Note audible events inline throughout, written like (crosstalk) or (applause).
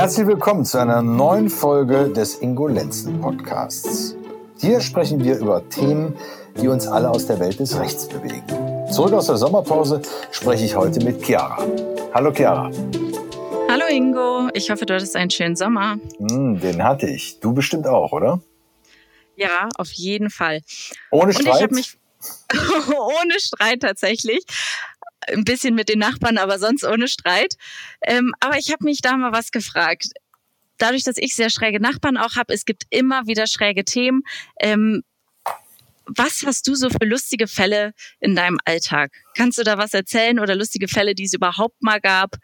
Herzlich willkommen zu einer neuen Folge des Ingolenzen Podcasts. Hier sprechen wir über Themen, die uns alle aus der Welt des Rechts bewegen. Zurück aus der Sommerpause spreche ich heute mit Chiara. Hallo Chiara. Hallo Ingo, ich hoffe, du hattest einen schönen Sommer. Mm, den hatte ich. Du bestimmt auch, oder? Ja, auf jeden Fall. Ohne Streit? Und ich habe mich (laughs) ohne Streit tatsächlich ein bisschen mit den Nachbarn, aber sonst ohne Streit. Ähm, aber ich habe mich da mal was gefragt. Dadurch, dass ich sehr schräge Nachbarn auch habe, es gibt immer wieder schräge Themen. Ähm, was hast du so für lustige Fälle in deinem Alltag? Kannst du da was erzählen oder lustige Fälle, die es überhaupt mal gab?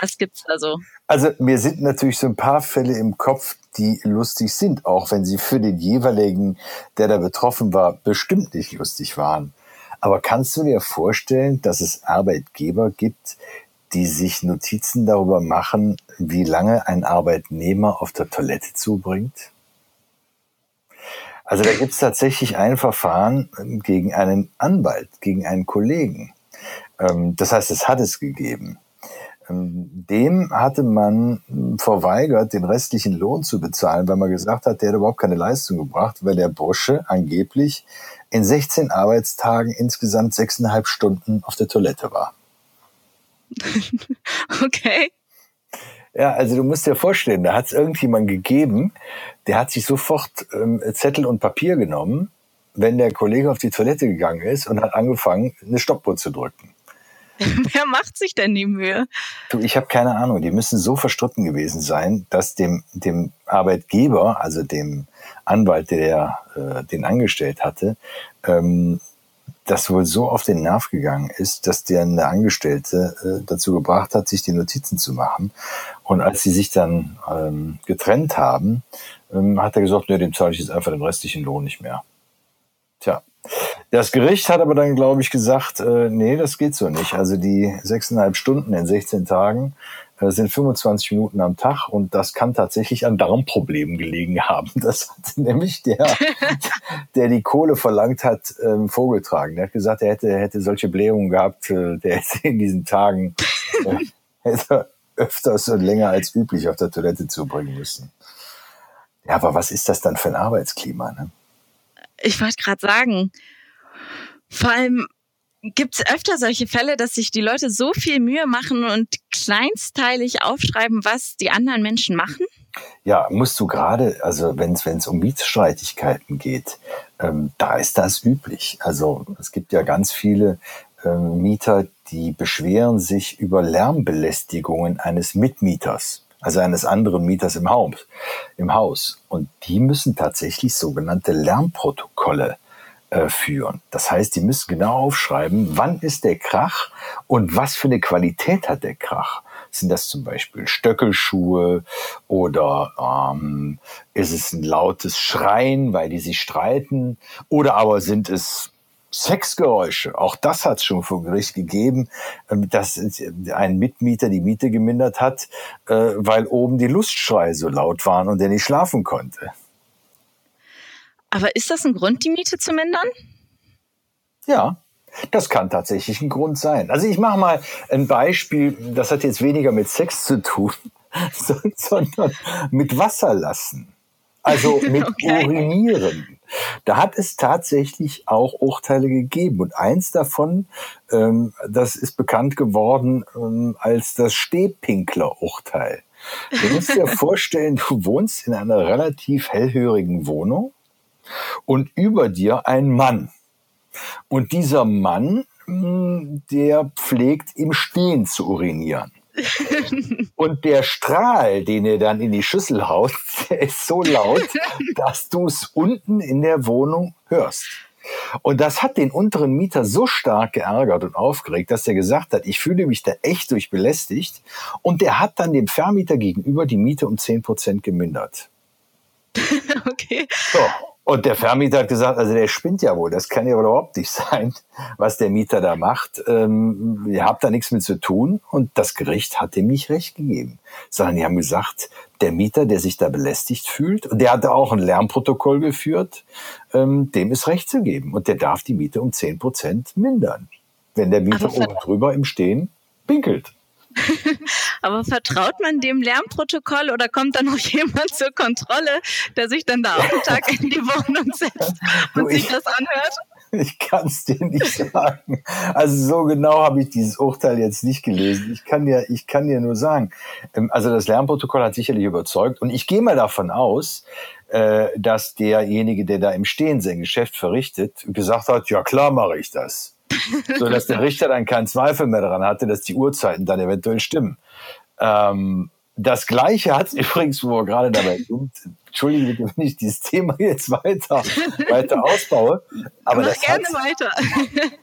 Was gibt's da so? Also mir sind natürlich so ein paar Fälle im Kopf, die lustig sind, auch wenn sie für den jeweiligen, der da betroffen war, bestimmt nicht lustig waren. Aber kannst du dir vorstellen, dass es Arbeitgeber gibt, die sich Notizen darüber machen, wie lange ein Arbeitnehmer auf der Toilette zubringt? Also da gibt es tatsächlich ein Verfahren gegen einen Anwalt, gegen einen Kollegen. Ähm, das heißt, es hat es gegeben. Ähm, dem hatte man verweigert, den restlichen Lohn zu bezahlen, weil man gesagt hat, der hat überhaupt keine Leistung gebracht, weil der Bursche angeblich in 16 Arbeitstagen insgesamt sechseinhalb Stunden auf der Toilette war. (laughs) okay. Ja, also du musst dir vorstellen, da hat es irgendjemand gegeben, der hat sich sofort ähm, Zettel und Papier genommen, wenn der Kollege auf die Toilette gegangen ist und hat angefangen, eine Stoppuhr zu drücken. (laughs) Wer macht sich denn die Mühe? Ich habe keine Ahnung. Die müssen so verstritten gewesen sein, dass dem, dem Arbeitgeber, also dem Anwalt, der äh, den angestellt hatte, ähm, das wohl so auf den Nerv gegangen ist, dass der eine Angestellte äh, dazu gebracht hat, sich die Notizen zu machen. Und als sie sich dann ähm, getrennt haben, ähm, hat er gesagt, nee, dem zahle ich jetzt einfach den restlichen Lohn nicht mehr. Tja, das Gericht hat aber dann, glaube ich, gesagt, äh, nee, das geht so nicht. Also die sechseinhalb Stunden in 16 Tagen äh, sind 25 Minuten am Tag und das kann tatsächlich an Darmproblemen gelegen (laughs) haben. Das hat nämlich der, (laughs) der die Kohle verlangt hat, ähm, vorgetragen. Der hat gesagt, er hätte, hätte solche Blähungen gehabt, äh, der hätte in diesen Tagen (laughs) äh, hätte öfters und länger als üblich auf der Toilette zubringen müssen. Ja, aber was ist das dann für ein Arbeitsklima? Ne? Ich wollte gerade sagen, vor allem gibt es öfter solche Fälle, dass sich die Leute so viel Mühe machen und kleinsteilig aufschreiben, was die anderen Menschen machen? Ja, musst du gerade, also wenn es um Mietstreitigkeiten geht, ähm, da ist das üblich. Also es gibt ja ganz viele ähm, Mieter, die beschweren sich über Lärmbelästigungen eines Mitmieters also eines anderen Mieters im Haus, im Haus. Und die müssen tatsächlich sogenannte Lärmprotokolle äh, führen. Das heißt, die müssen genau aufschreiben, wann ist der Krach und was für eine Qualität hat der Krach. Sind das zum Beispiel Stöckelschuhe oder ähm, ist es ein lautes Schreien, weil die sich streiten? Oder aber sind es Sexgeräusche, auch das hat es schon vor Gericht gegeben, ähm, dass ein Mitmieter die Miete gemindert hat, äh, weil oben die Lustschreie so laut waren und er nicht schlafen konnte. Aber ist das ein Grund, die Miete zu mindern? Ja, das kann tatsächlich ein Grund sein. Also ich mache mal ein Beispiel, das hat jetzt weniger mit Sex zu tun, (laughs) sondern mit Wasser lassen. Also (laughs) mit okay. Urinieren. Da hat es tatsächlich auch Urteile gegeben. Und eins davon, ähm, das ist bekannt geworden ähm, als das Stehpinkler-Urteil. Du musst dir (laughs) vorstellen, du wohnst in einer relativ hellhörigen Wohnung und über dir ein Mann. Und dieser Mann, hm, der pflegt im Stehen zu urinieren. Und der Strahl, den er dann in die Schüssel haut, (laughs) der ist so laut, (laughs) dass du es unten in der Wohnung hörst. Und das hat den unteren Mieter so stark geärgert und aufgeregt, dass er gesagt hat, ich fühle mich da echt durch belästigt. Und der hat dann dem Vermieter gegenüber die Miete um zehn Prozent gemindert. (laughs) okay. So, und der Vermieter hat gesagt, also der spinnt ja wohl, das kann ja überhaupt nicht sein, was der Mieter da macht. Ähm, ihr habt da nichts mit zu tun. Und das Gericht hat dem nicht recht gegeben, sondern die haben gesagt, der Mieter, der sich da belästigt fühlt, und der hatte auch ein Lärmprotokoll geführt, ähm, dem ist recht zu geben. Und der darf die Miete um zehn Prozent mindern, wenn der Mieter oben drüber im Stehen pinkelt. (laughs) Aber vertraut man dem Lärmprotokoll oder kommt dann noch (laughs) jemand zur Kontrolle, der sich dann da auch einen Tag in die Wohnung setzt (laughs) und du, sich das anhört? Ich kann es dir nicht sagen. Also so genau habe ich dieses Urteil jetzt nicht gelesen. Ich kann dir, ich kann dir nur sagen, ähm, also das Lärmprotokoll hat sicherlich überzeugt und ich gehe mal davon aus, äh, dass derjenige, der da im Stehen sein Geschäft verrichtet, gesagt hat, ja klar mache ich das. So dass der Richter dann keinen Zweifel mehr daran hatte, dass die Uhrzeiten dann eventuell stimmen. Ähm, das Gleiche hat es (laughs) übrigens, wo wir gerade dabei sind, entschuldige bitte, wenn ich dieses Thema jetzt weiter, weiter ausbaue. Aber Mach das gerne weiter. (laughs)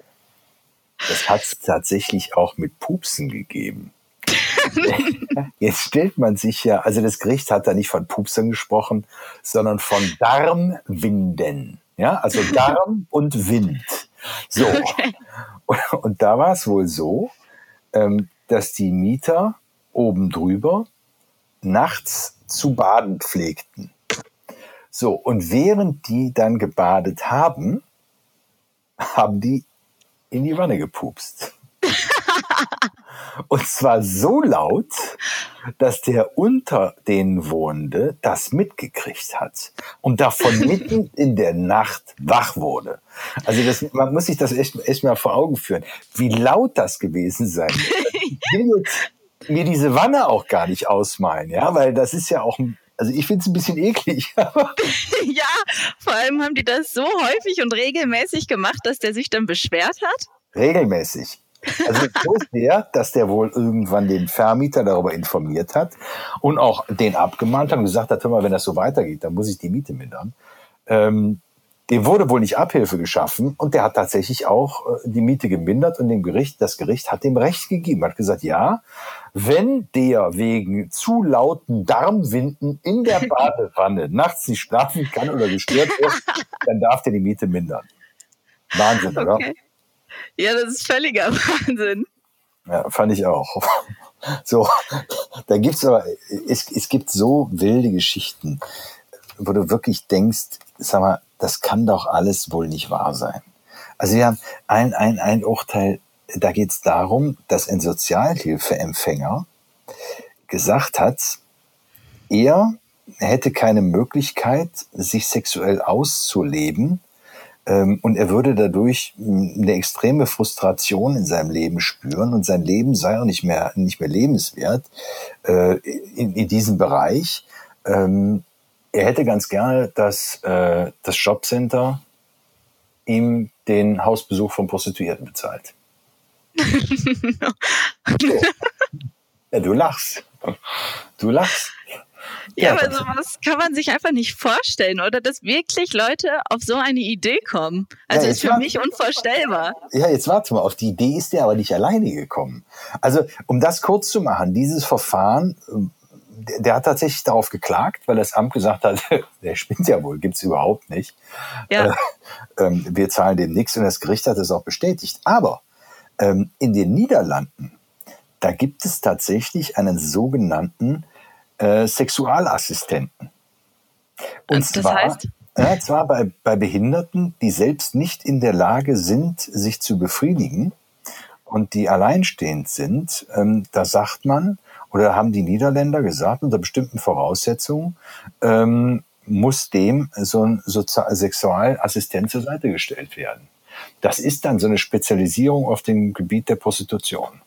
Das hat es tatsächlich auch mit Pupsen gegeben. (laughs) Jetzt stellt man sich ja, also das Gericht hat da nicht von Pupsen gesprochen, sondern von Darmwinden. Ja, also Darm und Wind. So. Okay. (laughs) Und da war es wohl so, ähm, dass die Mieter oben drüber nachts zu baden pflegten. So, und während die dann gebadet haben, haben die in die Wanne gepupst. (laughs) Und zwar so laut, dass der unter den Wohnende das mitgekriegt hat und davon (laughs) mitten in der Nacht wach wurde. Also das, man muss sich das echt, echt mal vor Augen führen, wie laut das gewesen sein Ich will jetzt mir diese Wanne auch gar nicht ausmalen, ja, weil das ist ja auch ein also ich finde es ein bisschen eklig. (laughs) ja, vor allem haben die das so häufig und regelmäßig gemacht, dass der sich dann beschwert hat. Regelmäßig. Also so sehr, dass der wohl irgendwann den Vermieter darüber informiert hat und auch den abgemahnt hat und gesagt hat, hör mal, wenn das so weitergeht, dann muss ich die Miete mindern. Ähm, dem wurde wohl nicht Abhilfe geschaffen und der hat tatsächlich auch äh, die Miete gemindert und dem Gericht, das Gericht hat dem Recht gegeben, hat gesagt, ja, wenn der wegen zu lauten Darmwinden in der (laughs) Badewanne nachts nicht schlafen kann oder gestört wird, dann darf der die Miete mindern. Wahnsinn, okay. oder? Ja, das ist völliger (laughs) Wahnsinn. Ja, fand ich auch. (laughs) So, da gibt's aber, es, es gibt so wilde Geschichten, wo du wirklich denkst, sag mal, das kann doch alles wohl nicht wahr sein. Also wir haben ein, ein, ein Urteil, da geht es darum, dass ein Sozialhilfeempfänger gesagt hat, er hätte keine Möglichkeit, sich sexuell auszuleben, und er würde dadurch hm, eine extreme Frustration in seinem Leben spüren und sein Leben sei auch nicht mehr, nicht mehr lebenswert äh, in, in diesem Bereich. Ähm, er hätte ganz gerne, dass äh, das Jobcenter ihm den Hausbesuch von Prostituierten bezahlt. (laughs) ja, du lachst. Du lachst. Ja, aber sowas kann man sich einfach nicht vorstellen, oder? Dass wirklich Leute auf so eine Idee kommen. Also ja, ist für warte, mich unvorstellbar. Ja, jetzt warte mal, auf die Idee ist der aber nicht alleine gekommen. Also, um das kurz zu machen, dieses Verfahren, der, der hat tatsächlich darauf geklagt, weil das Amt gesagt hat, (laughs) der spinnt ja wohl, gibt's überhaupt nicht. Ja. Äh, äh, wir zahlen dem nichts und das Gericht hat es auch bestätigt. Aber ähm, in den Niederlanden, da gibt es tatsächlich einen sogenannten äh, Sexualassistenten. Und das zwar, heißt? Ja, zwar bei, bei Behinderten, die selbst nicht in der Lage sind, sich zu befriedigen und die alleinstehend sind, ähm, da sagt man, oder haben die Niederländer gesagt, unter bestimmten Voraussetzungen ähm, muss dem so ein Sozial Sexualassistent zur Seite gestellt werden. Das ist dann so eine Spezialisierung auf dem Gebiet der Prostitution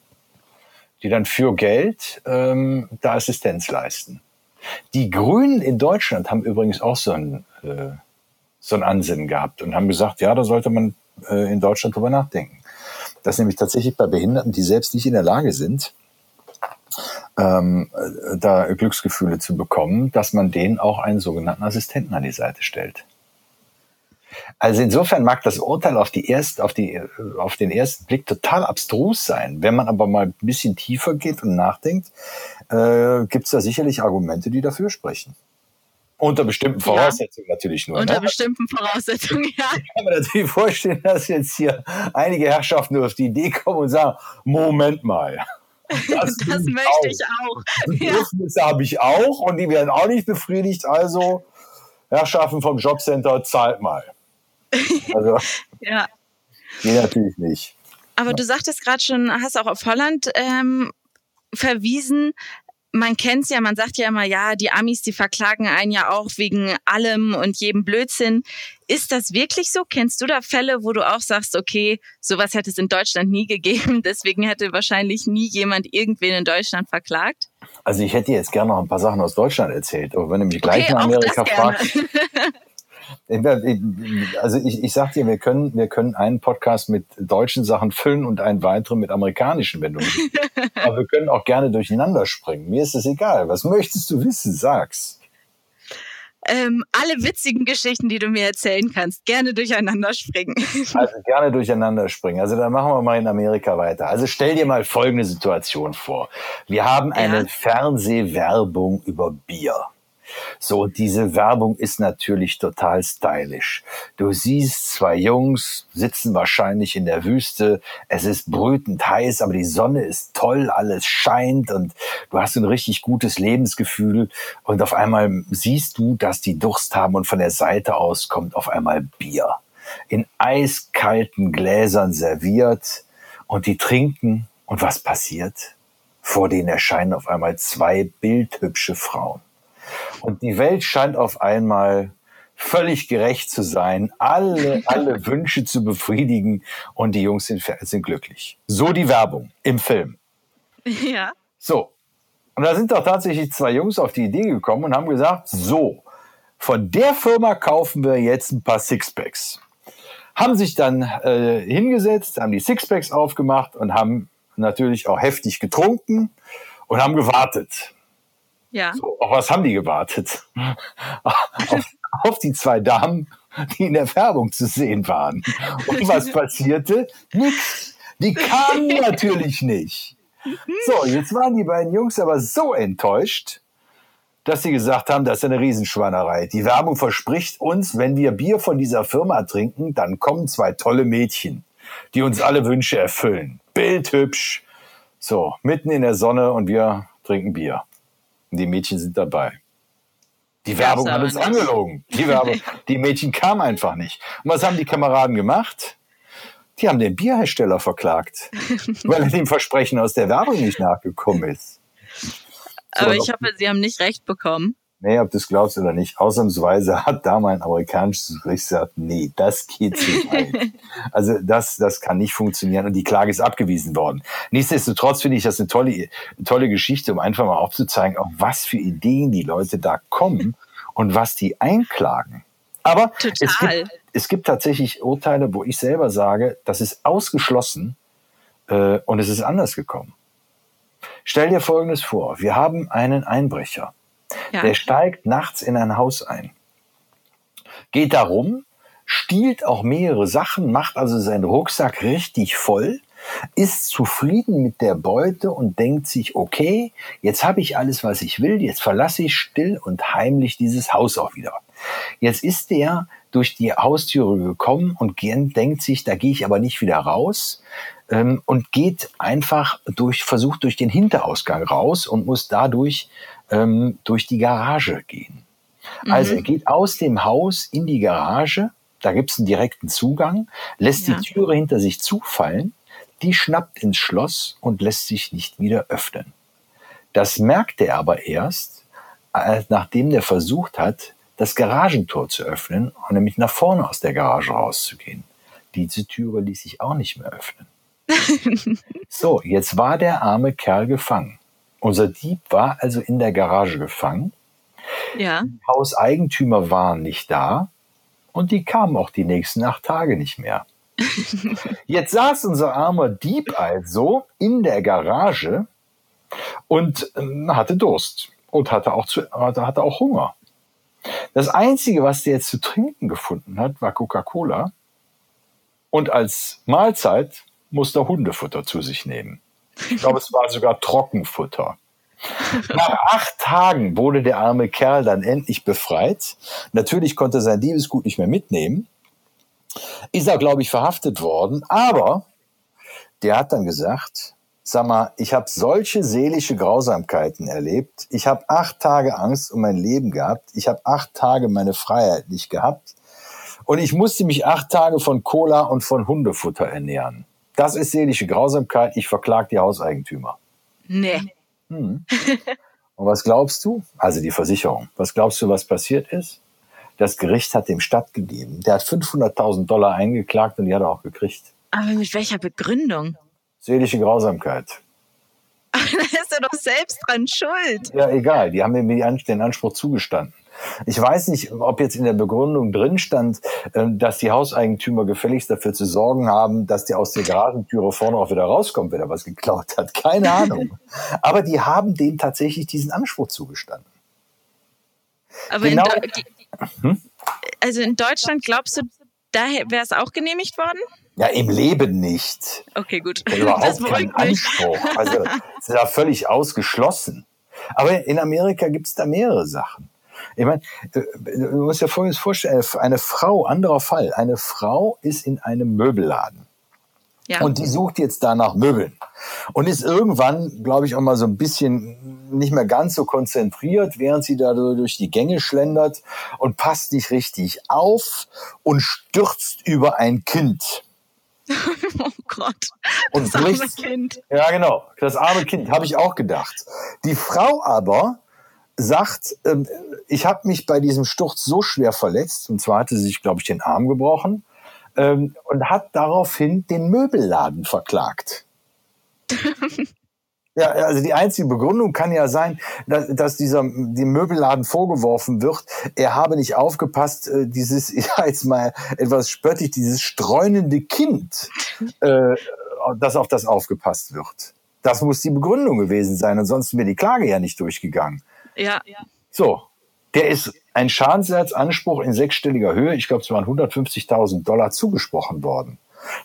die dann für Geld ähm, da Assistenz leisten. Die Grünen in Deutschland haben übrigens auch so ein, äh, so ein Ansinnen gehabt und haben gesagt, ja, da sollte man äh, in Deutschland drüber nachdenken. Dass nämlich tatsächlich bei Behinderten, die selbst nicht in der Lage sind, ähm, äh, da Glücksgefühle zu bekommen, dass man denen auch einen sogenannten Assistenten an die Seite stellt. Also insofern mag das Urteil auf, die erst, auf, die, auf den ersten Blick total abstrus sein. Wenn man aber mal ein bisschen tiefer geht und nachdenkt, äh, gibt es da sicherlich Argumente, die dafür sprechen. Unter bestimmten Voraussetzungen ja, natürlich nur. Unter ne? bestimmten Voraussetzungen, ja. Ich kann mir natürlich vorstellen, dass jetzt hier einige Herrschaften nur auf die Idee kommen und sagen, Moment mal. (laughs) Das, das möchte auch. ich auch. Bedürfnisse ja. habe ich auch und die werden auch nicht befriedigt. Also, Herrschaften vom Jobcenter, zahlt mal. Also, (laughs) ja. Nee, natürlich nicht. Aber ja. du sagtest gerade schon, hast auch auf Holland ähm, verwiesen. Man kennt's ja, man sagt ja immer, ja, die Amis, die verklagen einen ja auch wegen allem und jedem Blödsinn. Ist das wirklich so? Kennst du da Fälle, wo du auch sagst, okay, sowas hätte es in Deutschland nie gegeben, (laughs) deswegen hätte wahrscheinlich nie jemand irgendwen in Deutschland verklagt? Also ich hätte jetzt gerne noch ein paar Sachen aus Deutschland erzählt, aber wenn du mich gleich okay, nach Amerika fragst, (laughs) Also ich, ich sag dir, wir können, wir können einen Podcast mit deutschen Sachen füllen und einen weiteren mit amerikanischen, wenn du willst. (laughs) Aber wir können auch gerne durcheinander springen. Mir ist es egal. Was möchtest du wissen? Sag's. Ähm, alle witzigen Geschichten, die du mir erzählen kannst, gerne durcheinander springen. (laughs) Also gerne durcheinander springen. Also dann machen wir mal in Amerika weiter. Also stell dir mal folgende Situation vor. Wir haben eine ja. Fernsehwerbung über Bier. So, diese Werbung ist natürlich total stylisch. Du siehst zwei Jungs sitzen wahrscheinlich in der Wüste. Es ist brütend heiß, aber die Sonne ist toll, alles scheint und du hast ein richtig gutes Lebensgefühl. Und auf einmal siehst du, dass die Durst haben und von der Seite aus kommt auf einmal Bier. In eiskalten Gläsern serviert und die trinken. Und was passiert? Vor denen erscheinen auf einmal zwei bildhübsche Frauen. Und die Welt scheint auf einmal völlig gerecht zu sein, alle, (laughs) alle Wünsche zu befriedigen und die Jungs sind, sind glücklich. So die Werbung im Film. Ja. So. Und da sind doch tatsächlich zwei Jungs auf die Idee gekommen und haben gesagt, so, von der Firma kaufen wir jetzt ein paar Sixpacks. Haben sich dann äh, hingesetzt, haben die Sixpacks aufgemacht und haben natürlich auch heftig getrunken und haben gewartet. Ja. So, auf was haben die gewartet? (laughs) auf, auf die zwei Damen, die in der Werbung zu sehen waren. Und was (laughs) passierte? Nichts. Die kamen (laughs) natürlich nicht. So, jetzt waren die beiden Jungs aber so enttäuscht, dass sie gesagt haben, das ist eine Riesenschweinerei. Die Werbung verspricht uns, wenn wir Bier von dieser Firma trinken, dann kommen zwei tolle Mädchen, die uns alle Wünsche erfüllen. Bildhübsch. So, mitten in der Sonne und wir trinken Bier. Die Mädchen sind dabei. Die Werbung hat uns nicht. angelogen. Die, Werbung, (laughs) die Mädchen kamen einfach nicht. Und was haben die Kameraden gemacht? Die haben den Bierhersteller verklagt, (laughs) weil er dem Versprechen aus der Werbung nicht nachgekommen ist. Aber ich hoffe, Sie haben nicht recht bekommen. Nee, ob du es glaubst oder nicht, ausnahmsweise (laughs) hat da mein amerikanisches Gericht gesagt, nee, das geht zu weit. (laughs) also das, das kann nicht funktionieren und die Klage ist abgewiesen worden. Nichtsdestotrotz finde ich das eine tolle, tolle Geschichte, um einfach mal aufzuzeigen, auf was für Ideen die Leute da kommen und was die einklagen. Aber es gibt, es gibt tatsächlich Urteile, wo ich selber sage, das ist ausgeschlossen äh, und es ist anders gekommen. Stell dir Folgendes vor. Wir haben einen Einbrecher ja. Der steigt nachts in ein Haus ein, geht da rum, stiehlt auch mehrere Sachen, macht also seinen Rucksack richtig voll, ist zufrieden mit der Beute und denkt sich, okay, jetzt habe ich alles, was ich will, jetzt verlasse ich still und heimlich dieses Haus auch wieder. Jetzt ist der durch die Haustüre gekommen und denkt sich, da gehe ich aber nicht wieder raus ähm, und geht einfach durch, versucht durch den Hinterausgang raus und muss dadurch ähm, durch die Garage gehen. Mhm. Also er geht aus dem Haus in die Garage, da gibt es einen direkten Zugang, lässt ja. die Türe hinter sich zufallen, die schnappt ins Schloss und lässt sich nicht wieder öffnen. Das merkt er aber erst, äh, nachdem der versucht hat, das Garagentor zu öffnen und nämlich nach vorne aus der Garage rauszugehen. Diese Türe ließ sich auch nicht mehr öffnen. (laughs) so, jetzt war der arme Kerl gefangen. Unser Dieb war also in der Garage gefangen. Ja. Die Hauseigentümer waren nicht da und die kamen auch die nächsten acht Tage nicht mehr. (laughs) Jetzt saß unser armer Dieb also in der Garage und äh, hatte Durst und hatte auch, zu, hatte, hatte auch Hunger. Das Einzige, was der jetzt zu trinken gefunden hat, war Coca-Cola. Und als Mahlzeit musste er Hundefutter zu sich nehmen. Ich glaube, es war sogar Trockenfutter. Nach acht Tagen wurde der arme Kerl dann endlich befreit. Natürlich konnte er sein Diebesgut nicht mehr mitnehmen. Ist er, glaube ich, verhaftet worden. Aber der hat dann gesagt, sag mal, ich habe solche seelische Grausamkeiten erlebt. Ich habe acht Tage Angst um mein Leben gehabt. Ich habe acht Tage meine Freiheit nicht gehabt. Und ich musste mich acht Tage von Cola und von Hundefutter ernähren. Das ist seelische Grausamkeit. Ich verklag die Hauseigentümer. Nee. Hm. (laughs) Und was glaubst du? Also die Versicherung. Was glaubst du, was passiert ist? Das Gericht hat dem stattgegeben. Der hat 500.000 Dollar eingeklagt und die hat er auch gekriegt. Aber mit welcher Begründung? Seelische Grausamkeit. (laughs) da ist er doch selbst dran schuld. Ja, egal. Die haben ihm den Anspruch zugestanden. Ich weiß nicht, ob jetzt in der Begründung drin stand, ähm, dass die Hauseigentümer gefälligst dafür zu sorgen haben, dass der aus der Garagentüre vorne auch wieder rauskommt, wenn er was geklaut hat. Keine Ahnung. (laughs) Aber die haben dem tatsächlich diesen Anspruch zugestanden. Aber genau. in, hm? also in Deutschland glaubst du, da wäre es auch genehmigt worden? Ja, im Leben nicht. Okay, gut. Überhaupt keinen Anspruch. Also, das ist ja völlig ausgeschlossen. Aber in Amerika gibt es da mehrere Sachen. Ich meine, du musst dir Folgendes vorstellen. Eine Frau, anderer Fall, eine Frau ist in einem Möbelladen. Ja. Und die sucht jetzt da nach Möbeln. Und ist irgendwann, glaube ich, auch mal so ein bisschen nicht mehr ganz so konzentriert, während sie da durch die Gänge schlendert und passt nicht richtig auf und stürzt über ein Kind. (laughs) oh Gott. Das und bricht, arme Kind. Ja, genau. Das arme Kind, habe ich auch gedacht. Die Frau aber sagt, ähm, ich habe mich bei diesem Sturz so schwer verletzt, und zwar hatte sie sich, glaube ich, den Arm gebrochen, ähm, und hat daraufhin den Möbelladen verklagt. (laughs) Ja, also die einzige Begründung kann ja sein, dass, dass dieser dem Möbelladen vorgeworfen wird, er habe nicht aufgepasst, äh, dieses, (laughs) ja jetzt mal etwas spöttisch, dieses streunende Kind, äh, dass auf das aufgepasst wird. Das muss die Begründung gewesen sein, ansonsten wäre die Klage ja nicht durchgegangen. Ja. So, der ist ein Schadensersatzanspruch in sechsstelliger Höhe, ich glaube, es waren 150.000 Dollar zugesprochen worden.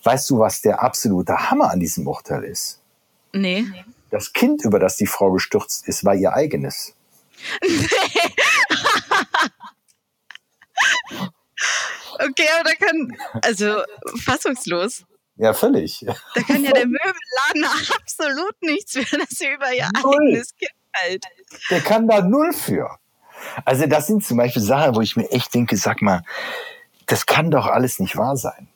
Weißt du, was der absolute Hammer an diesem Urteil ist? Nee. Das Kind, über das die Frau gestürzt ist, war ihr eigenes. (laughs) okay, aber da kann, also fassungslos. Ja, völlig. Da kann ja der Möbelladen (laughs) absolut nichts für, dass sie über ihr null. eigenes Kind hält. Der kann da null für. Also das sind zum Beispiel Sachen, wo ich mir echt denke, sag mal, das kann doch alles nicht wahr sein.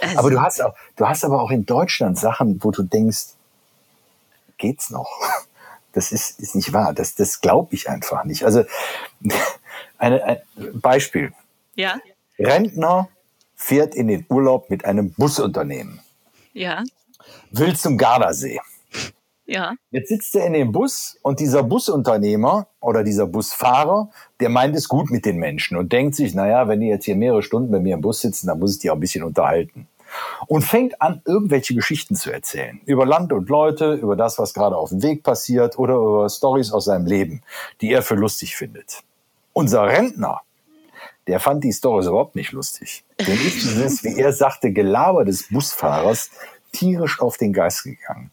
Also, aber du hast auch, du hast aber auch in Deutschland Sachen, wo du denkst, geht's noch? (laughs) Das ist, ist nicht wahr. Das, das glaube ich einfach nicht. Also (laughs) eine, ein Beispiel. Ja. Rentner fährt in den Urlaub mit einem Busunternehmen. Ja. Will zum Gardasee. Ja. Jetzt sitzt er in dem Bus und dieser Busunternehmer oder dieser Busfahrer, der meint es gut mit den Menschen und denkt sich, naja, wenn die jetzt hier mehrere Stunden bei mir im Bus sitzen, dann muss ich die auch ein bisschen unterhalten und fängt an, irgendwelche Geschichten zu erzählen. Über Land und Leute, über das, was gerade auf dem Weg passiert oder über Stories aus seinem Leben, die er für lustig findet. Unser Rentner, der fand die Stories überhaupt nicht lustig. Denn ist dieses, wie er sagte, Gelaber des Busfahrers tierisch auf den Geist gegangen.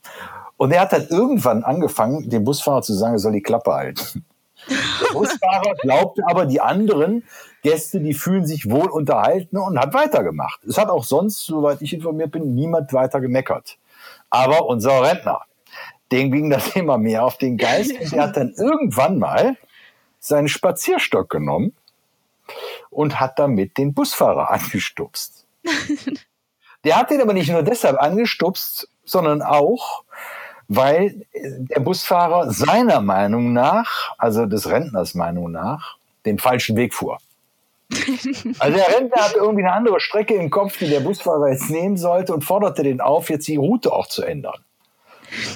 Und er hat dann irgendwann angefangen, dem Busfahrer zu sagen, er soll die Klappe halten. Der Busfahrer glaubte aber, die anderen Gäste, die fühlen sich wohl unterhalten und hat weitergemacht. Es hat auch sonst, soweit ich informiert bin, niemand weiter gemeckert. Aber unser Rentner, dem ging das (laughs) immer mehr auf den Geist und der hat dann irgendwann mal seinen Spazierstock genommen und hat damit den Busfahrer (laughs) angestupst. Der hat den aber nicht nur deshalb angestupst, sondern auch, weil der Busfahrer seiner Meinung nach, also des Rentners Meinung nach, den falschen Weg fuhr. (laughs) Also der Rentner hat irgendwie eine andere Strecke im Kopf, die der Busfahrer jetzt nehmen sollte und forderte den auf, jetzt die Route auch zu ändern.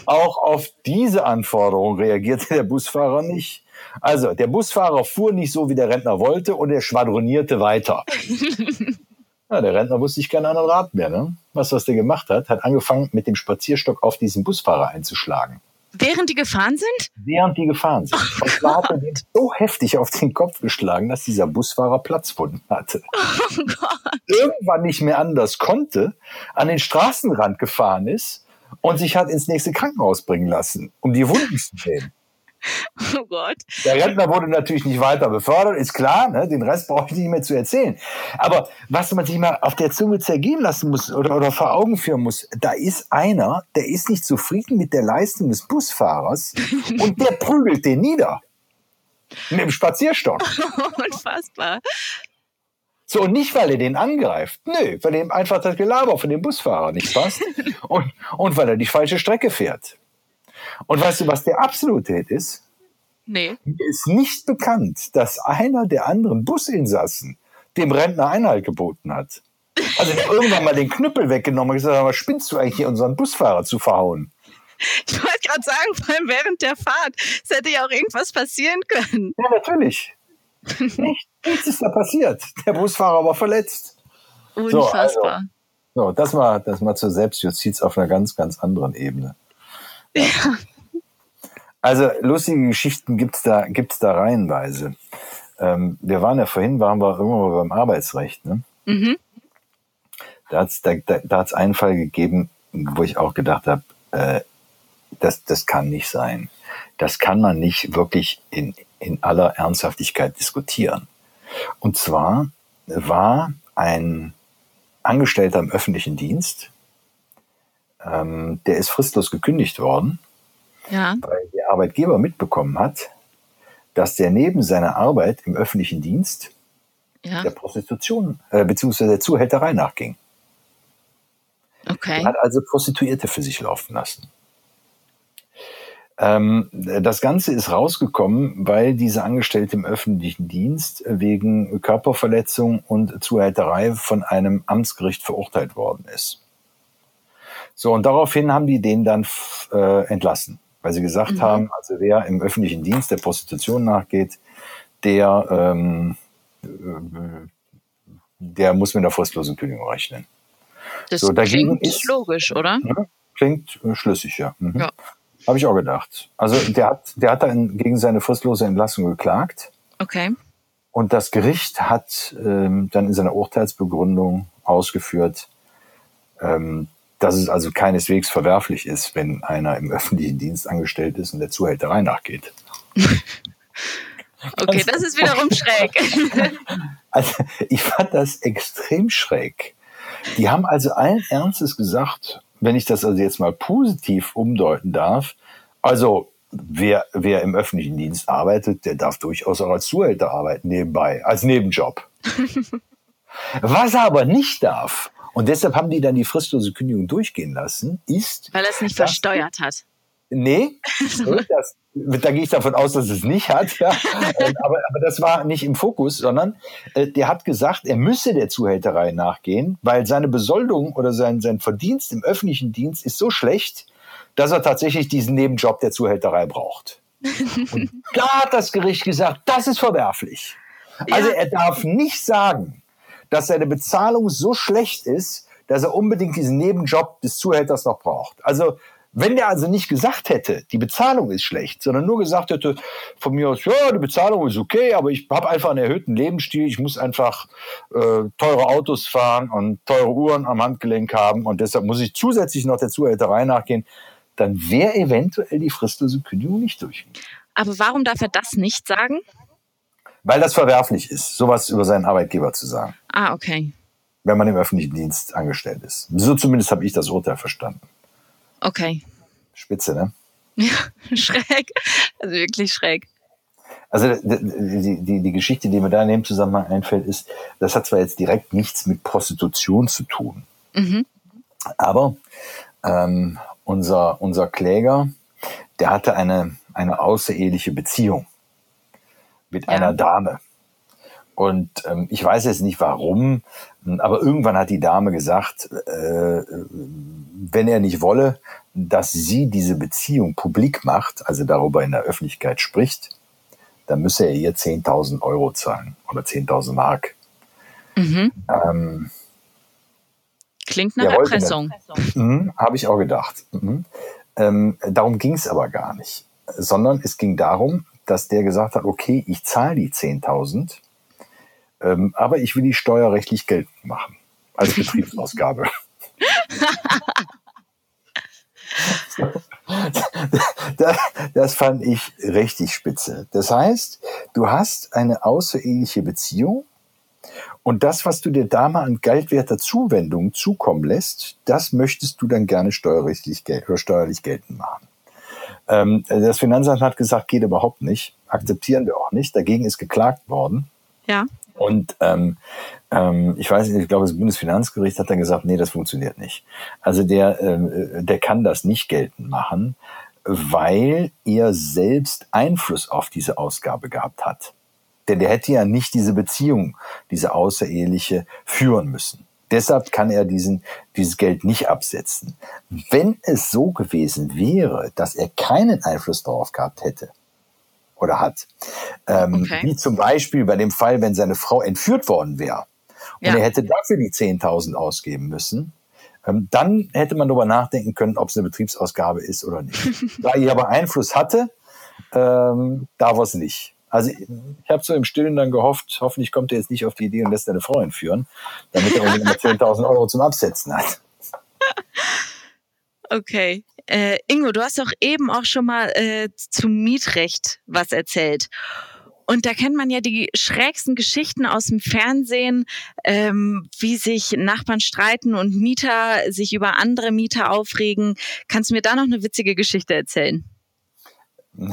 Auch auf diese Anforderung reagierte der Busfahrer nicht. Also der Busfahrer fuhr nicht so, wie der Rentner wollte und er schwadronierte weiter. (laughs) Ja, der Rentner wusste sich keinen anderen Rat mehr. Ne? Was, was der gemacht hat, hat angefangen, mit dem Spazierstock auf diesen Busfahrer einzuschlagen. Während die gefahren sind? Während die gefahren sind. Oh, und zwar hat er den so heftig auf den Kopf geschlagen, dass dieser Busfahrer Platzwunden hatte. Oh Gott. Irgendwann nicht mehr anders konnte, an den Straßenrand gefahren ist und sich hat ins nächste Krankenhaus bringen lassen, um die Wunden zu sehen. (laughs) Oh Gott. Der Rentner wurde natürlich nicht weiter befördert, ist klar, ne? den Rest brauche ich nicht mehr zu erzählen. Aber was man sich mal auf der Zunge zergehen lassen muss oder, oder vor Augen führen muss, da ist einer, der ist nicht zufrieden mit der Leistung des Busfahrers (laughs) und der prügelt den nieder. Mit dem Spazierstock. (laughs) Unfassbar. So, und nicht, weil er den angreift. Nö, weil ihm einfach das Gelaber von dem Busfahrer nicht passt und, und weil er die falsche Strecke fährt. Und weißt du, was der absolute Hit ist? Nee. Mir ist nicht bekannt, dass einer der anderen Businsassen dem Rentner Einhalt geboten hat. Also irgendwann mal den Knüppel weggenommen und gesagt, was spinnst du eigentlich hier unseren Busfahrer zu verhauen? Ich wollte gerade sagen, vor allem während der Fahrt. Es hätte ja auch irgendwas passieren können. Ja, natürlich. Nicht, nichts ist da passiert. Der Busfahrer war verletzt. Unfassbar. So, also, so, das war das mal zur Selbstjustiz auf einer ganz, ganz anderen Ebene. Ja. Also lustige Geschichten gibt's da, gibt's da reihenweise. Ähm, wir waren ja vorhin, waren wir irgendwann mal beim Arbeitsrecht. Ne? Mhm. Da hat's da, da, da hat's einen Fall gegeben, wo ich auch gedacht habe, äh, das, das kann nicht sein. Das kann man nicht wirklich in, in aller Ernsthaftigkeit diskutieren. Und zwar war ein Angestellter im öffentlichen Dienst, ähm, der ist fristlos gekündigt worden, ja. weil der Arbeitgeber mitbekommen hat, dass der neben seiner Arbeit im öffentlichen Dienst ja. der Prostitution äh, bzw. der Zuhälterei nachging. Okay. Er hat also Prostituierte für sich laufen lassen. Ähm, das Ganze ist rausgekommen, weil diese Angestellte im öffentlichen Dienst wegen Körperverletzung und Zuhälterei von einem Amtsgericht verurteilt worden ist. So, und daraufhin haben die den dann äh, entlassen, weil sie gesagt mhm. haben, also wer im öffentlichen Dienst der Prostitution nachgeht, der, ähm, äh, der muss mit einer fristlosen Kündigung rechnen. Das so, klingt ist, logisch, oder? Ja, klingt äh, schlüssig, ja. Mhm. ja. Habe ich auch gedacht. Also der hat, der hat dann gegen seine fristlose Entlassung geklagt. Okay. Und das Gericht hat ähm, dann in seiner Urteilsbegründung ausgeführt, ähm, dass es also keineswegs verwerflich ist, wenn einer im öffentlichen Dienst angestellt ist und der Zuhälterei nachgeht. (laughs) okay, das ist wiederum (laughs) schräg. also ich fand das extrem schräg. Die haben also allen Ernstes gesagt, wenn ich das also jetzt mal positiv umdeuten darf, also wer, wer im öffentlichen Dienst arbeitet, der darf durchaus auch als Zuhälter arbeiten nebenbei, als Nebenjob. (laughs) Was er aber nicht darf, und deshalb haben die dann die fristlose Kündigung durchgehen lassen, ist. Weil er es nicht versteuert hat. Nee, (laughs) das, da gehe ich davon aus, dass es nicht hat. Ja. (laughs) Ähm, aber, aber das war nicht im Fokus, sondern äh, der hat gesagt, er müsse der Zuhälterei nachgehen, weil seine Besoldung oder sein, sein Verdienst im öffentlichen Dienst ist so schlecht, dass er tatsächlich diesen Nebenjob der Zuhälterei braucht. Und (laughs) da hat das Gericht gesagt, das ist verwerflich. Also er darf nicht sagen, dass seine Bezahlung so schlecht ist, dass er unbedingt diesen Nebenjob des Zuhälters noch braucht. Also wenn der also nicht gesagt hätte, die Bezahlung ist schlecht, sondern nur gesagt hätte, von mir aus, ja, die Bezahlung ist okay, aber ich habe einfach einen erhöhten Lebensstil, ich muss einfach äh, teure Autos fahren und teure Uhren am Handgelenk haben und deshalb muss ich zusätzlich noch der Zuhälterei nachgehen, dann wäre eventuell die fristlose Kündigung nicht durch. Aber warum darf er das nicht sagen? Weil das verwerflich ist, sowas über seinen Arbeitgeber zu sagen. Ah, okay. Wenn man im öffentlichen Dienst angestellt ist. So zumindest habe ich das Urteil verstanden. Okay. Spitze, ne? Ja, (laughs) schräg. Also wirklich schräg. Also die, die, die Geschichte, die mir da in dem Zusammenhang einfällt, ist, das hat zwar jetzt direkt nichts mit Prostitution zu tun, mhm. aber ähm, unser, unser Kläger, der hatte eine, eine außereheliche Beziehung mit ja. einer Dame. Und ähm, ich weiß jetzt nicht warum, aber irgendwann hat die Dame gesagt, äh, wenn er nicht wolle, dass sie diese Beziehung publik macht, also darüber in der Öffentlichkeit spricht, dann müsse er ihr 10.000 Euro zahlen oder 10.000 Mark. Mhm. Ähm, Klingt nach Erpressung. Mhm, Habe ich auch gedacht. Mhm. Ähm, darum ging es aber gar nicht, sondern es ging darum, dass der gesagt hat, okay, ich zahle die 10.000, ähm, aber ich will die steuerrechtlich geltend machen als Betriebsausgabe. (laughs) das fand ich richtig spitze. Das heißt, du hast eine außereheliche Beziehung und das, was du der Dame an geldwerter Zuwendung zukommen lässt, das möchtest du dann gerne steuerrechtlich steuerlich geltend machen. Ähm, das Finanzamt hat gesagt, geht überhaupt nicht, akzeptieren wir auch nicht. Dagegen ist geklagt worden. Ja. Und ähm, ähm, ich weiß nicht, ich glaube, das Bundesfinanzgericht hat dann gesagt, nee, das funktioniert nicht. Also der, ähm, der kann das nicht geltend machen, weil er selbst Einfluss auf diese Ausgabe gehabt hat. Denn der hätte ja nicht diese Beziehung, diese außereheliche, führen müssen. Deshalb kann er diesen, dieses Geld nicht absetzen. Wenn es so gewesen wäre, dass er keinen Einfluss darauf gehabt hätte oder hat, ähm, okay. wie zum Beispiel bei dem Fall, wenn seine Frau entführt worden wäre und ja. er hätte dafür die 10.000 ausgeben müssen, ähm, dann hätte man darüber nachdenken können, ob es eine Betriebsausgabe ist oder nicht. (laughs) da er aber Einfluss hatte, ähm, da war es nicht. Also ich habe so im Stillen dann gehofft, hoffentlich kommt er jetzt nicht auf die Idee und lässt seine Frau entführen, damit er unbedingt 10.000 Euro zum Absetzen hat. (laughs) Okay. Äh, Ingo, du hast doch eben auch schon mal äh, zum Mietrecht was erzählt. Und da kennt man ja die schrägsten Geschichten aus dem Fernsehen, ähm, wie sich Nachbarn streiten und Mieter sich über andere Mieter aufregen. Kannst du mir da noch eine witzige Geschichte erzählen? (laughs)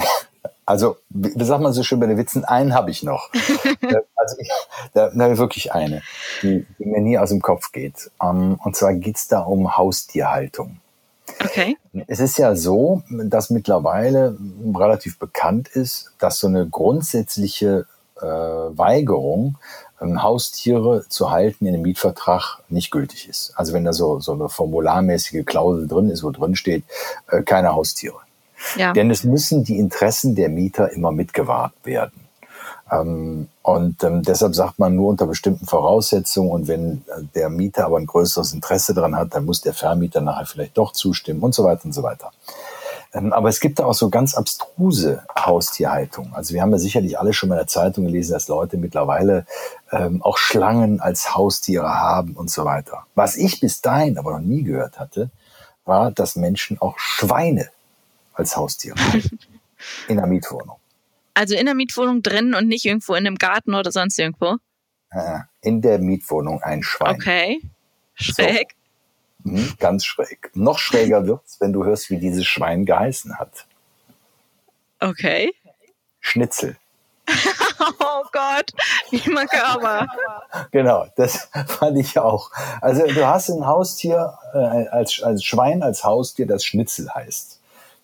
Also, wie sagt man so schön bei den Witzen, einen habe ich noch. (laughs) Äh, also, ich, da, da wirklich eine, die, die, mir nie aus dem Kopf geht. Um, ähm, und zwar geht's da um Haustierhaltung. Okay. Es ist ja so, dass mittlerweile relativ bekannt ist, dass so eine grundsätzliche äh, Weigerung, ähm, Haustiere zu halten in einem Mietvertrag nicht gültig ist. Also wenn da so, so eine formularmäßige Klausel drin ist, wo drin steht, äh, keine Haustiere. Ja. Denn es müssen die Interessen der Mieter immer mitgewahrt werden. Ähm, und ähm, deshalb sagt man nur unter bestimmten Voraussetzungen und wenn äh, der Mieter aber ein größeres Interesse daran hat, dann muss der Vermieter nachher vielleicht doch zustimmen und so weiter und so weiter. Ähm, aber es gibt da auch so ganz abstruse Haustierhaltung. Also wir haben ja sicherlich alle schon mal in der Zeitung gelesen, dass Leute mittlerweile auch Schlangen als Haustiere haben und so weiter. Was ich bis dahin aber noch nie gehört hatte, war, dass Menschen auch Schweine als Haustier in der Mietwohnung. Also in der Mietwohnung drin und nicht irgendwo in einem Garten oder sonst irgendwo? In der Mietwohnung ein Schwein. Okay. Schräg. So. Mhm, ganz schräg. Noch schräger wird's, wenn du hörst, wie dieses Schwein geheißen hat. Okay. Schnitzel. (laughs) oh Gott, wie makaber. Genau, das (laughs) fand ich auch. Also du hast ein Haustier äh, als, als Schwein als Haustier, das Schnitzel heißt.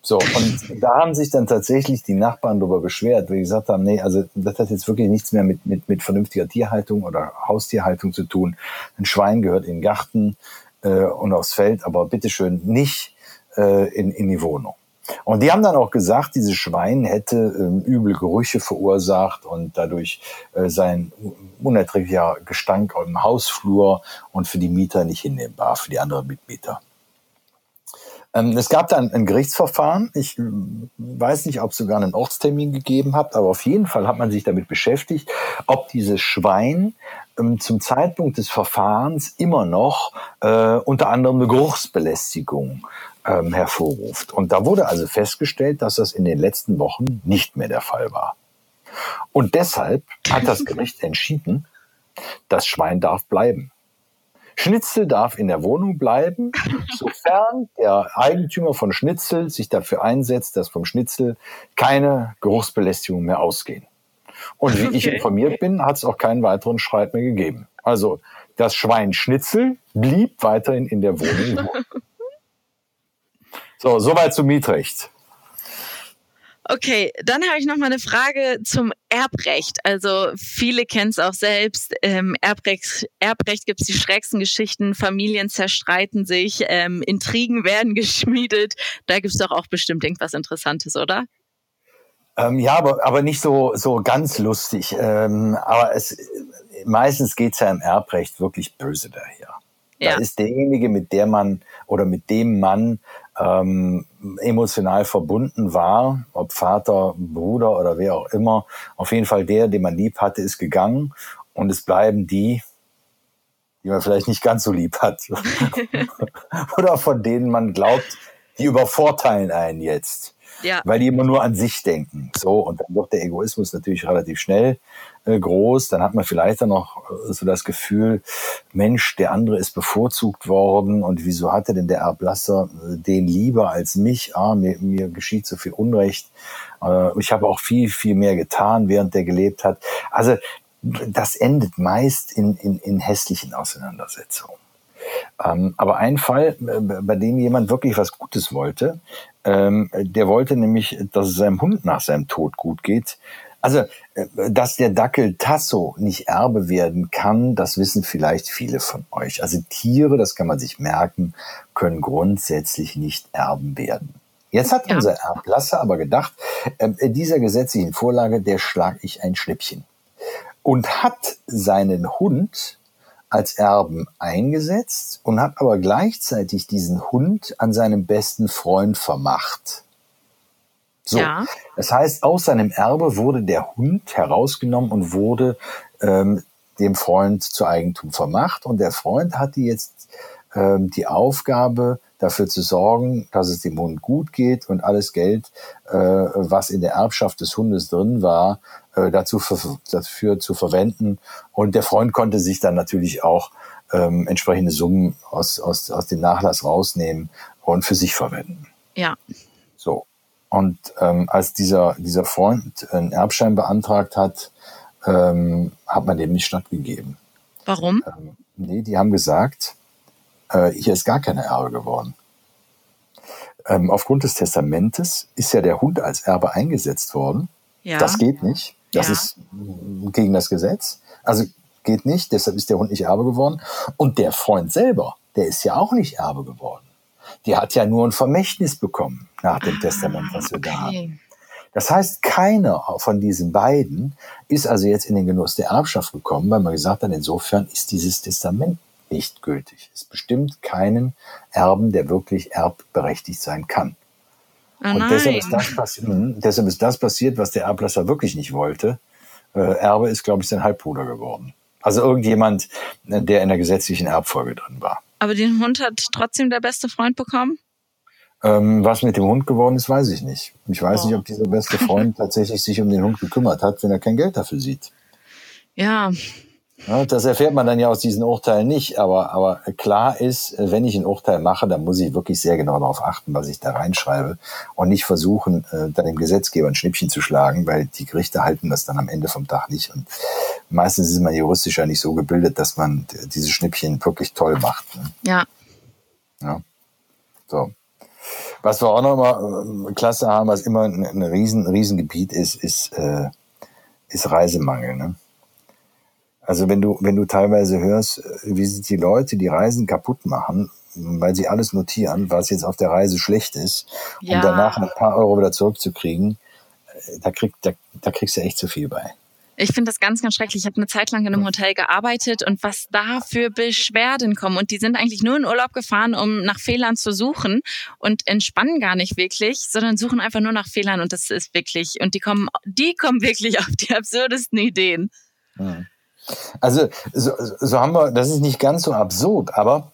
So, und da haben sich dann tatsächlich die Nachbarn darüber beschwert, weil die gesagt haben, nee, also das hat jetzt wirklich nichts mehr mit, mit, mit vernünftiger Tierhaltung oder Haustierhaltung zu tun. Ein Schwein gehört in den Garten äh, und aufs Feld, aber bitteschön nicht äh, in, in die Wohnung. Und die haben dann auch gesagt, dieses Schwein hätte ähm, übel Gerüche verursacht und dadurch äh, sein unerträglicher Gestank im Hausflur und für die Mieter nicht hinnehmbar, für die anderen Mitmieter. Ähm, es gab dann ein Gerichtsverfahren. Ich weiß nicht, ob es sogar einen Ortstermin gegeben hat, aber auf jeden Fall hat man sich damit beschäftigt, ob dieses Schwein ähm, zum Zeitpunkt des Verfahrens immer noch äh, unter anderem eine Geruchsbelästigung ähm, hervorruft. Und da wurde also festgestellt, dass das in den letzten Wochen nicht mehr der Fall war. Und deshalb hat das Gericht entschieden, das Schwein darf bleiben. Schnitzel darf in der Wohnung bleiben, (laughs) sofern der Eigentümer von Schnitzel sich dafür einsetzt, dass vom Schnitzel keine Geruchsbelästigung mehr ausgehen. Und wie okay. ich informiert bin, hat es auch keinen weiteren Streit mehr gegeben. Also das Schwein Schnitzel blieb weiterhin in der Wohnung. (laughs) so, soweit zum Mietrecht. Okay, dann habe ich noch mal eine Frage zum Erbrecht. Also viele kennen es auch selbst. Ähm, Erbrecht, Erbrecht gibt es die schrägsten Geschichten. Familien zerstreiten sich, ähm, Intrigen werden geschmiedet. Da gibt es doch auch bestimmt irgendwas Interessantes, oder? Ähm, ja, aber, aber nicht so, so ganz lustig. Ähm, aber es, meistens geht's ja im Erbrecht wirklich böse daher. Da ja. ist derjenige, mit der man oder mit dem man ähm, emotional verbunden war, ob Vater, Bruder oder wer auch immer, auf jeden Fall der, den man lieb hatte, ist gegangen. Und es bleiben die, die man vielleicht nicht ganz so lieb hat. (laughs) (laughs) Oder von denen man glaubt, die übervorteilen einen jetzt, ja. weil die immer nur an sich denken. So und dann wird der Egoismus natürlich relativ schnell groß, dann hat man vielleicht dann noch äh, so das Gefühl, Mensch, der andere ist bevorzugt worden und wieso hatte denn der Erblasser äh, den lieber als mich? Ah, mir, mir geschieht so viel Unrecht. Ich habe auch viel, viel mehr getan, während der gelebt hat. Also das endet meist in, in, in hässlichen Auseinandersetzungen. Ähm, aber ein Fall, äh, bei dem jemand wirklich was Gutes wollte, ähm, der wollte nämlich, dass es seinem Hund nach seinem Tod gut geht. Also, äh, dass der Dackel Tasso nicht Erbe werden kann, das wissen vielleicht viele von euch. Also Tiere, das kann man sich merken, können grundsätzlich nicht erben werden. Jetzt hat ja. unser Erblasser aber gedacht, äh, dieser gesetzlichen Vorlage, der schlag ich ein Schnippchen. Und hat seinen Hund als Erben eingesetzt und hat aber gleichzeitig diesen Hund an seinem besten Freund vermacht. So, ja. das heißt, aus seinem Erbe wurde der Hund herausgenommen und wurde ähm, dem Freund zu Eigentum vermacht und der Freund hatte jetzt ähm, die Aufgabe, dafür zu sorgen, dass es dem Hund gut geht und alles Geld, äh, was in der Erbschaft des Hundes drin war, äh, dazu für, dafür zu verwenden. Und der Freund konnte sich dann natürlich auch ähm, entsprechende Summen aus, aus, aus dem Nachlass rausnehmen und für sich verwenden. Ja. Und ähm, als dieser, dieser Freund einen Erbschein beantragt hat, ähm, hat man dem nicht stattgegeben. Warum? Ähm, nee, die haben gesagt, äh, hier ist gar keine Erbe geworden. Ähm, aufgrund des Testamentes ist ja der Hund als Erbe eingesetzt worden. Ja. Das geht nicht. Das ja. ist gegen das Gesetz. Also geht nicht, deshalb ist der Hund nicht Erbe geworden. Und der Freund selber, der ist ja auch nicht Erbe geworden. Der hat ja nur ein Vermächtnis bekommen nach dem ah, Testament, was wir okay. da haben. Das heißt, keiner von diesen beiden ist also jetzt in den Genuss der Erbschaft gekommen, weil man gesagt hat, insofern ist dieses Testament nicht gültig. Es bestimmt keinen Erben, der wirklich erbberechtigt sein kann. Oh und deshalb ist, das passiert, hm, deshalb ist das passiert, was der Erblasser wirklich nicht wollte. Äh, Erbe ist, glaube ich, sein Halbbruder geworden. Also irgendjemand, der in der gesetzlichen Erbfolge drin war. Aber den Hund hat trotzdem der beste Freund bekommen? Ähm, was mit dem Hund geworden ist, weiß ich nicht. Ich weiß oh. nicht, ob dieser beste Freund (laughs) tatsächlich sich um den Hund gekümmert hat, wenn er kein Geld dafür sieht. Ja, ja, das erfährt man dann ja aus diesen Urteilen nicht, aber, aber klar ist, wenn ich ein Urteil mache, dann muss ich wirklich sehr genau darauf achten, was ich da reinschreibe und nicht versuchen, äh, dann dem Gesetzgeber ein Schnippchen zu schlagen, weil die Gerichte halten das dann am Ende vom Tag nicht. Und meistens ist man juristisch ja nicht so gebildet, dass man diese Schnippchen wirklich toll macht. Ne? Ja. Ja. So. Was wir auch noch mal äh, klasse haben, was immer ein, ein riesen, Riesengebiet ist, ist, äh, ist Reisemangel. Ne? Also wenn du, wenn du teilweise hörst, äh, wie sich die Leute die Reisen kaputt machen, weil sie alles notieren, was jetzt auf der Reise schlecht ist, ja. um danach ein paar Euro wieder zurückzukriegen, äh, da, krieg, da, da kriegst du echt zu viel bei. Ich finde das ganz, ganz schrecklich. Ich habe eine Zeit lang in einem Hotel gearbeitet und was da für Beschwerden kommen. Und die sind eigentlich nur in Urlaub gefahren, um nach Fehlern zu suchen und entspannen gar nicht wirklich, sondern suchen einfach nur nach Fehlern und das ist wirklich, und die kommen, die kommen wirklich (laughs) auf die absurdesten Ideen. Also so, so haben wir, das ist nicht ganz so absurd, aber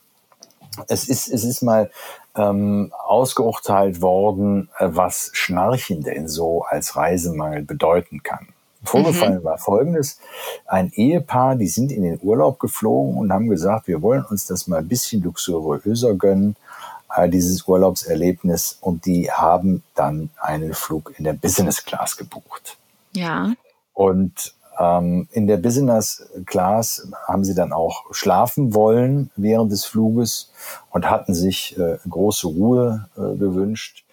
es ist, es ist mal ähm, ausgeurteilt worden, äh, was Schnarchen denn so als Reisemangel bedeuten kann. Vorgefallen mhm. war Folgendes. Ein Ehepaar, die sind in den Urlaub geflogen und haben gesagt, wir wollen uns das mal ein bisschen luxuriöser gönnen, äh, dieses Urlaubserlebnis. Und die haben dann einen Flug in der Business Class gebucht. Ja. Und ähm, in der Business Class haben sie dann auch schlafen wollen während des Fluges und hatten sich äh, große Ruhe äh, gewünscht.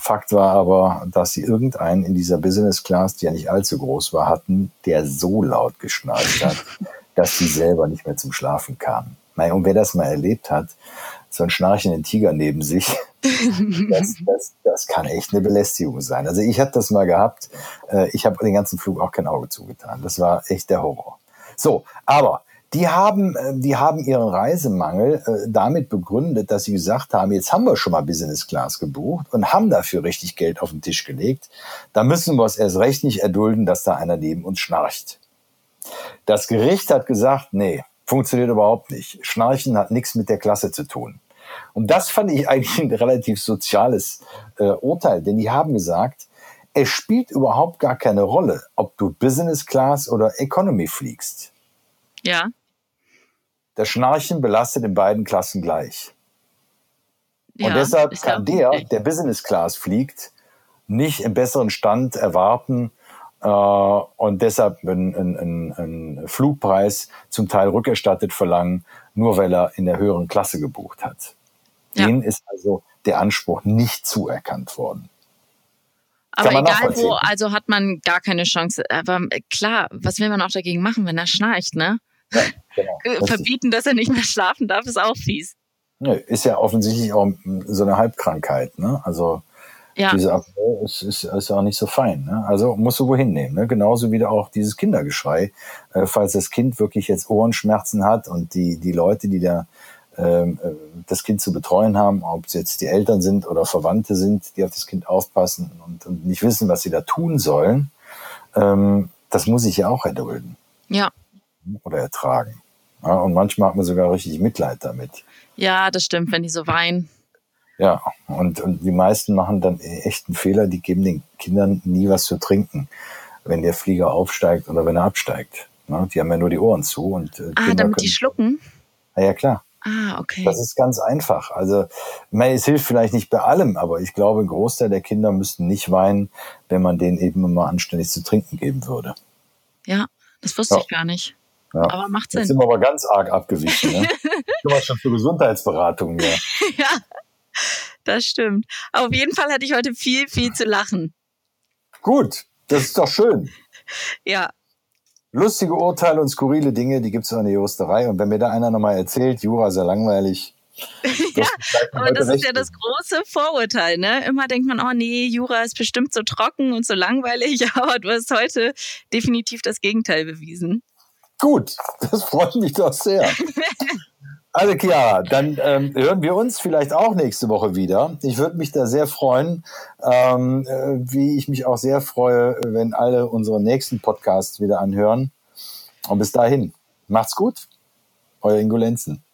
Fakt war aber, dass sie irgendeinen in dieser Business Class, die ja nicht allzu groß war, hatten, der so laut geschnarcht hat, (laughs) dass sie selber nicht mehr zum Schlafen kamen. Naja, und wer das mal erlebt hat, so einen schnarchenden Tiger neben sich, (laughs) das, das, das kann echt eine Belästigung sein. Also ich habe das mal gehabt. Äh, ich habe den ganzen Flug auch kein Auge zugetan. Das war echt der Horror. So, aber die haben, äh, die haben ihren Reisemangel äh, damit begründet, dass sie gesagt haben, jetzt haben wir schon mal Business Class gebucht und haben dafür richtig Geld auf den Tisch gelegt. Da müssen wir es erst recht nicht erdulden, dass da einer neben uns schnarcht. Das Gericht hat gesagt, nee, funktioniert überhaupt nicht. Schnarchen hat nichts mit der Klasse zu tun. Und das fand ich eigentlich ein relativ soziales äh, Urteil, denn die haben gesagt, es spielt überhaupt gar keine Rolle, ob du Business Class oder Economy fliegst. Ja. Das Schnarchen belastet in beiden Klassen gleich. Und ja, deshalb kann der, der Business Class fliegt, nicht im besseren Stand erwarten, äh, und deshalb einen, einen, einen Flugpreis zum Teil rückerstattet verlangen, nur weil er in der höheren Klasse gebucht hat. Ja. Denen ist also der Anspruch nicht zuerkannt worden. Aber egal wo, also hat man gar keine Chance. Aber klar, was will man auch dagegen machen, wenn er schnarcht, ne? Ja, genau. Äh, verbieten, dass er nicht mehr schlafen darf, ist auch fies. Ist ja offensichtlich auch so eine Halbkrankheit, ne? Also ja. diese Apnoe ist, ist, ist auch nicht so fein. Ne? Also musst du wohin nehmen. Ne? Genauso wie auch dieses Kindergeschrei. Äh, falls das Kind wirklich jetzt Ohrenschmerzen hat und die, die Leute, die da ähm, äh, das Kind zu betreuen haben, ob es jetzt die Eltern sind oder Verwandte sind, die auf das Kind aufpassen und, und nicht wissen, was sie da tun sollen, ähm, das muss ich ja auch erdulden. Ja. Oder ertragen. Ja, und manchmal hat man sogar richtig Mitleid damit. Ja, das stimmt, wenn die so weinen. Ja, und, und die meisten machen dann echt einen Fehler, die geben den Kindern nie was zu trinken, wenn der Flieger aufsteigt oder wenn er absteigt. Ne? Die haben ja nur die Ohren zu. Und, äh, ah, damit die schlucken? Na ja, klar. Ah, okay. Das ist ganz einfach. Also, es hilft vielleicht nicht bei allem, aber ich glaube, ein Großteil der Kinder müssten nicht weinen, wenn man denen eben immer anständig zu trinken geben würde. Ja, das wusste ja. ich gar nicht. Ja. Aber macht Sinn. Jetzt sind wir aber ganz arg abgewichen. Ne? (laughs) Schon schon für Gesundheitsberatung ja. (laughs) ja, das stimmt. Auf jeden Fall hatte ich heute viel, viel zu lachen. Gut, das ist doch schön. ja, lustige Urteile und skurrile Dinge, die gibt es in der Juristerei. Und wenn mir da einer nochmal erzählt, Jura ist (laughs) ja langweilig. ja, aber das ist ja das große Vorurteil, ne? Immer denkt man, oh nee, Jura ist bestimmt so trocken und so langweilig, aber du hast heute definitiv das Gegenteil bewiesen. Gut, das freut mich doch sehr. Also Chiara, dann ähm, hören wir uns vielleicht auch nächste Woche wieder. Ich würde mich da sehr freuen, ähm, äh, wie ich mich auch sehr freue, wenn alle unsere nächsten Podcasts wieder anhören. Und bis dahin, macht's gut, euer Ingo Lenzen.